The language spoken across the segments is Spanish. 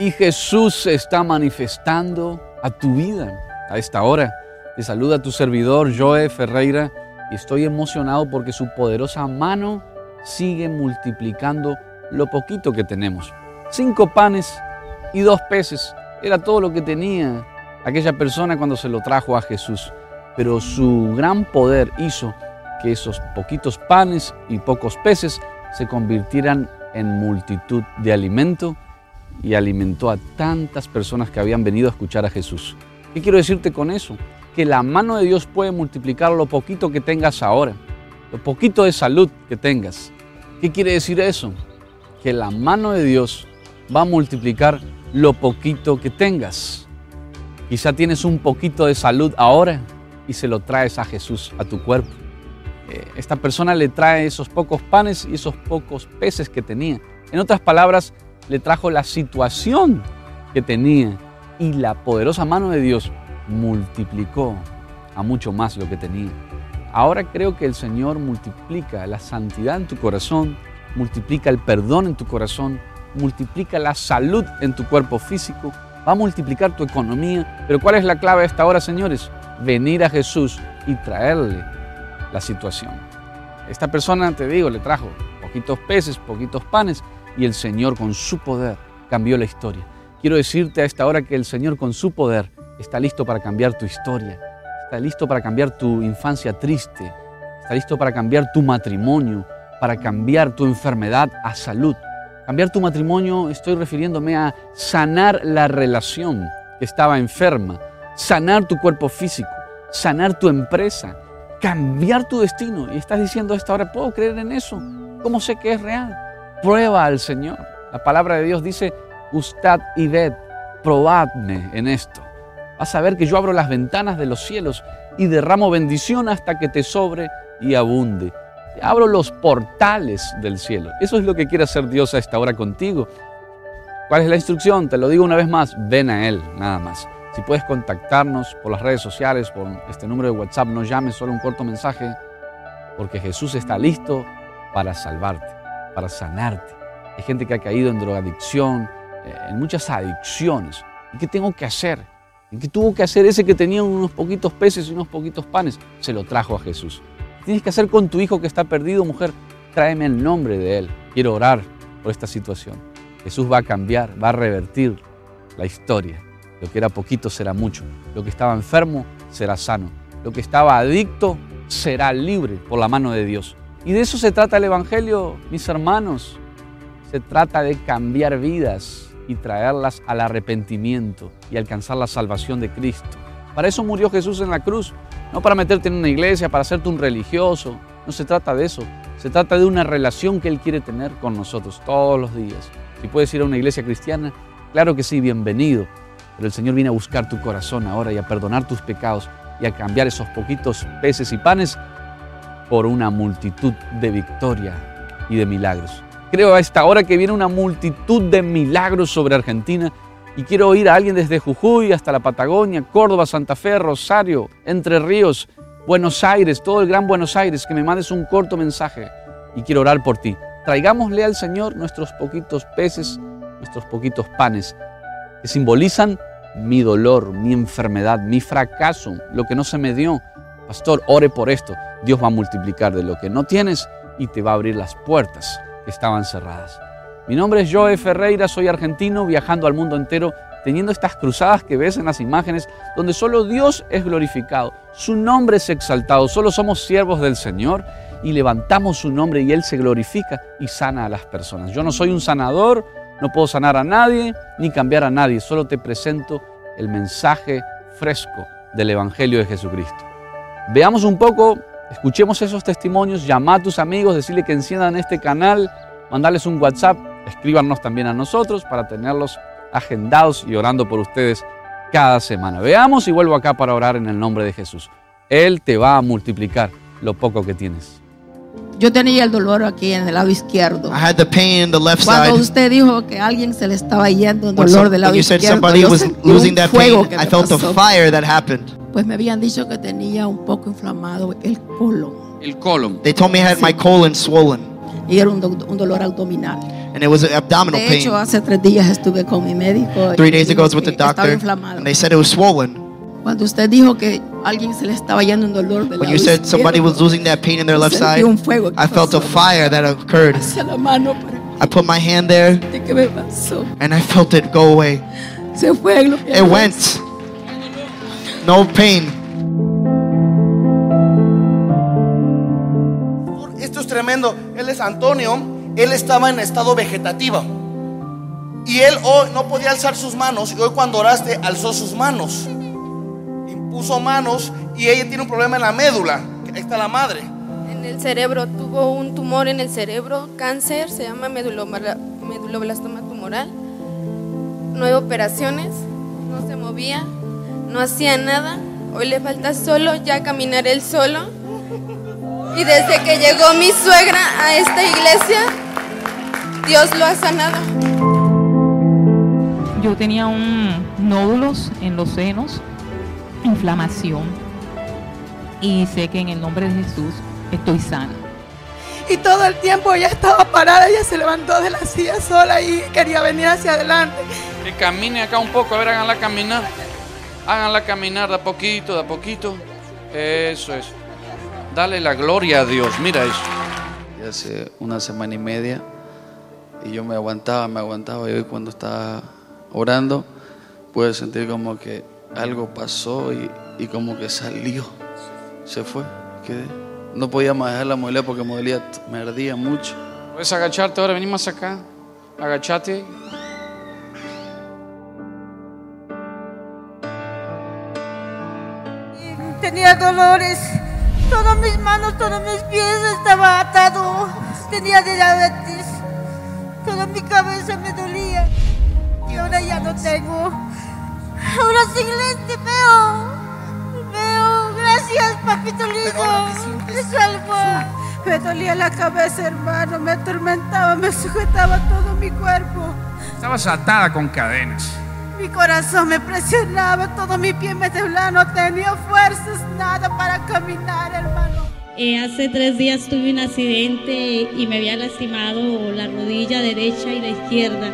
Y Jesús está manifestando a tu vida a esta hora. Te saluda tu servidor Joe Ferreira y estoy emocionado porque su poderosa mano sigue multiplicando lo poquito que tenemos. Cinco panes y dos peces era todo lo que tenía aquella persona cuando se lo trajo a Jesús. Pero su gran poder hizo que esos poquitos panes y pocos peces se convirtieran en multitud de alimento y alimentó a tantas personas que habían venido a escuchar a Jesús. ¿Qué quiero decirte con eso? Que la mano de Dios puede multiplicar lo poquito que tengas ahora, lo poquito de salud que tengas. ¿Qué quiere decir eso? Que la mano de Dios va a multiplicar lo poquito que tengas. Quizá tienes un poquito de salud ahora y se lo traes a Jesús, a tu cuerpo. Eh, esta persona le trae esos pocos panes y esos pocos peces que tenía. En otras palabras, le trajo la situación que tenía y la poderosa mano de Dios multiplicó a mucho más lo que tenía. Ahora creo que el Señor multiplica la santidad en tu corazón, multiplica el perdón en tu corazón, multiplica la salud en tu cuerpo físico, va a multiplicar tu economía. Pero ¿cuál es la clave de esta hora, señores? Venir a Jesús y traerle la situación. Esta persona, te digo, le trajo poquitos peces, poquitos panes y el Señor con su poder cambió la historia. Quiero decirte a esta hora que el Señor con su poder está listo para cambiar tu historia, está listo para cambiar tu infancia triste, está listo para cambiar tu matrimonio, para cambiar tu enfermedad a salud. Cambiar tu matrimonio, estoy refiriéndome a sanar la relación que estaba enferma, sanar tu cuerpo físico, sanar tu empresa, cambiar tu destino. Y estás diciendo a esta hora, ¿puedo creer en eso? ¿Cómo sé que es real? Prueba al Señor. La palabra de Dios dice, gustad y ved, probadme en esto. Vas a ver que yo abro las ventanas de los cielos y derramo bendición hasta que te sobre y abunde abro los portales del cielo. Eso es lo que quiere hacer Dios a esta hora contigo. ¿Cuál es la instrucción? Te lo digo una vez más, ven a Él, nada más. Si puedes contactarnos por las redes sociales, por este número de WhatsApp, no llames, solo un corto mensaje, porque Jesús está listo para salvarte, para sanarte. Hay gente que ha caído en drogadicción, eh, en muchas adicciones. ¿Y qué tengo que hacer? ¿Y qué tuvo que hacer ese que tenía unos poquitos peces y unos poquitos panes? Se lo trajo a Jesús tienes que hacer con tu hijo que está perdido, mujer? Tráeme el nombre de él. Quiero orar por esta situación. Jesús va a cambiar, va a revertir la historia. Lo que era poquito será mucho. Lo que estaba enfermo será sano. Lo que estaba adicto será libre por la mano de Dios. Y de eso se trata el Evangelio, mis hermanos. Se trata de cambiar vidas y traerlas al arrepentimiento y alcanzar la salvación de Cristo. Para eso murió Jesús en la cruz, no para meterte en una iglesia, para hacerte un religioso. No se trata de eso. Se trata de una relación que Él quiere tener con nosotros todos los días. Si puedes ir a una iglesia cristiana, claro que sí, bienvenido. Pero el Señor viene a buscar tu corazón ahora y a perdonar tus pecados y a cambiar esos poquitos peces y panes por una multitud de victoria y de milagros. Creo a esta hora que viene una multitud de milagros sobre Argentina y quiero oír a alguien desde Jujuy hasta la Patagonia, Córdoba, Santa Fe, Rosario, Entre Ríos, Buenos Aires, todo el gran Buenos Aires, que me mandes un corto mensaje y quiero orar por ti. Traigámosle al Señor nuestros poquitos peces, nuestros poquitos panes, que simbolizan mi dolor, mi enfermedad, mi fracaso, lo que no se me dio. Pastor, ore por esto. Dios va a multiplicar de lo que no tienes y te va a abrir las puertas que estaban cerradas. Mi nombre es Joe Ferreira, soy argentino viajando al mundo entero teniendo estas cruzadas que ves en las imágenes donde solo Dios es glorificado, su nombre es exaltado, solo somos siervos del Señor y levantamos su nombre y Él se glorifica y sana a las personas. Yo no soy un sanador, no puedo sanar a nadie ni cambiar a nadie, solo te presento el mensaje fresco del Evangelio de Jesucristo. Veamos un poco, escuchemos esos testimonios, llama a tus amigos, decirle que enciendan este canal, mandarles un WhatsApp escríbanos también a nosotros para tenerlos agendados y orando por ustedes cada semana. Veamos y vuelvo acá para orar en el nombre de Jesús. Él te va a multiplicar lo poco que tienes. Yo tenía el dolor aquí en el lado izquierdo. I had the pain in the left Cuando side. usted dijo que alguien se le estaba yendo el dolor del lado izquierdo, yo sentí un that fuego que I me felt the pasó. Pues me habían dicho que tenía un poco inflamado el colon El colon. They told me I had my colon swollen, y era un, do- un dolor abdominal. and it was an abdominal De hecho, pain. hace tres días estuve con mi médico. Three days ago, I was with the estaba doctor, inflamado. and they said it was swollen. Cuando usted dijo que alguien se le estaba yendo un dolor del When lado you said somebody was losing that pain in their left side, un fuego que I felt a fire that occurred. hacia la mano para I put my hand there, que ¿qué me pasó? and I felt it go away. Se fue lo que It went. No pain. Esto es tremendo. Él es Antonio. Él estaba en estado vegetativo. Y él hoy no podía alzar sus manos. Y hoy cuando oraste, alzó sus manos. Impuso manos. Y ella tiene un problema en la médula. Ahí está la madre. En el cerebro, tuvo un tumor en el cerebro, cáncer, se llama medulobla- meduloblastoma tumoral. Nueve operaciones, no se movía, no hacía nada. Hoy le falta solo ya caminar él solo. Y desde que llegó mi suegra a esta iglesia, Dios lo ha sanado. Yo tenía un nódulos en los senos, inflamación. Y sé que en el nombre de Jesús estoy sana. Y todo el tiempo ella estaba parada, ella se levantó de la silla sola y quería venir hacia adelante. Que camine acá un poco, a ver, háganla caminar. Háganla caminar de a poquito, de a poquito. Eso es. Dale la gloria a Dios, mira eso. Y hace una semana y media y yo me aguantaba, me aguantaba y hoy cuando estaba orando pude sentir como que algo pasó y, y como que salió, se fue, quedé. No podía manejar la movilidad porque me dolía, me ardía mucho. Puedes agacharte ahora, vení más acá. Agachate. Dolores, todas mis manos, todos mis pies estaba atado. Tenía diabetes, toda mi cabeza me dolía. Y ahora ya no tengo. Ahora sin lente veo. Veo, gracias papito lindo. Me salvó. Me dolía la cabeza, hermano, me atormentaba, me sujetaba todo mi cuerpo. Estabas atada con cadenas. Mi corazón me presionaba, todo mi pie me temblaba, no tenía fuerzas, nada para caminar, hermano. Eh, hace tres días tuve un accidente y me había lastimado la rodilla derecha y la izquierda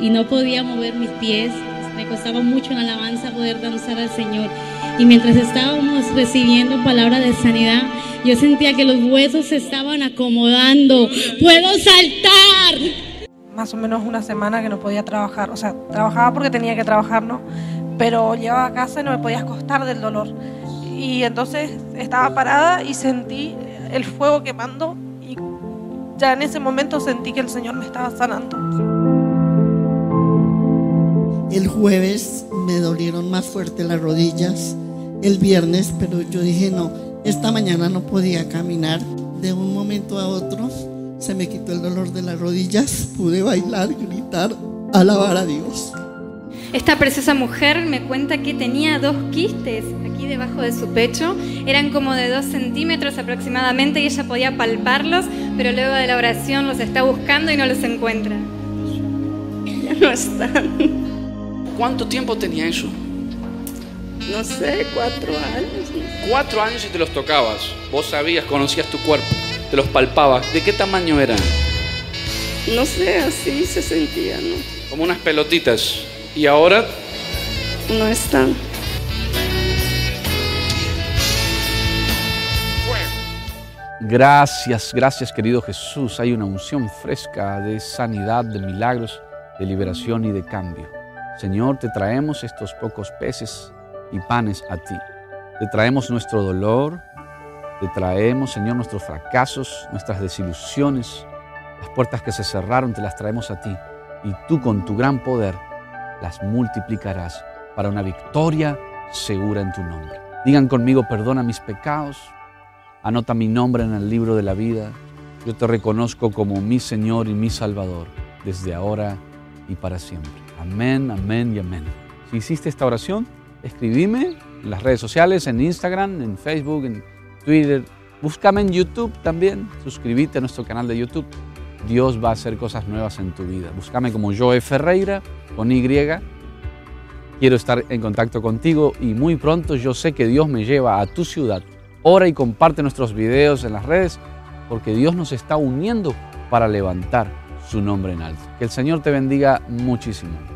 y no podía mover mis pies. Me costaba mucho en alabanza poder danzar al Señor. Y mientras estábamos recibiendo palabra de sanidad, yo sentía que los huesos se estaban acomodando. ¡Puedo saltar! Más o menos una semana que no podía trabajar, o sea, trabajaba porque tenía que trabajar, ¿no? Pero llegaba a casa y no me podía acostar del dolor. Y entonces estaba parada y sentí el fuego quemando y ya en ese momento sentí que el Señor me estaba sanando. El jueves me dolieron más fuerte las rodillas, el viernes, pero yo dije no, esta mañana no podía caminar. De un momento a otro se me quitó el dolor de las rodillas, pude bailar, gritar, alabar a Dios. Esta preciosa mujer me cuenta que tenía dos quistes aquí debajo de su pecho, eran como de dos centímetros aproximadamente y ella podía palparlos, pero luego de la oración los está buscando y no los encuentra. Ya no están. ¿Cuánto tiempo tenía eso? No sé, cuatro años. Cuatro años y te los tocabas. Vos sabías, conocías tu cuerpo, te los palpabas. ¿De qué tamaño eran? No sé, así se sentía, ¿no? Como unas pelotitas. Y ahora No están. Gracias, gracias querido Jesús. Hay una unción fresca de sanidad, de milagros, de liberación y de cambio. Señor, te traemos estos pocos peces y panes a ti. Te traemos nuestro dolor, te traemos, Señor, nuestros fracasos, nuestras desilusiones, las puertas que se cerraron, te las traemos a ti. Y tú con tu gran poder las multiplicarás para una victoria segura en tu nombre. Digan conmigo, perdona mis pecados, Anota mi nombre en el libro de la vida. Yo te reconozco como mi Señor y mi Salvador, desde ahora y para siempre. Amén, amén y amén. Si hiciste esta oración, escribime en las redes sociales, en Instagram, en Facebook, en Twitter. Búscame en YouTube también. Suscríbete a nuestro canal de YouTube. Dios va a hacer cosas nuevas en tu vida. Búscame como Joe Ferreira con Y. Quiero estar en contacto contigo y muy pronto yo sé que Dios me lleva a tu ciudad Ora y comparte nuestros videos en las redes porque Dios nos está uniendo para levantar su nombre en alto. Que el Señor te bendiga muchísimo.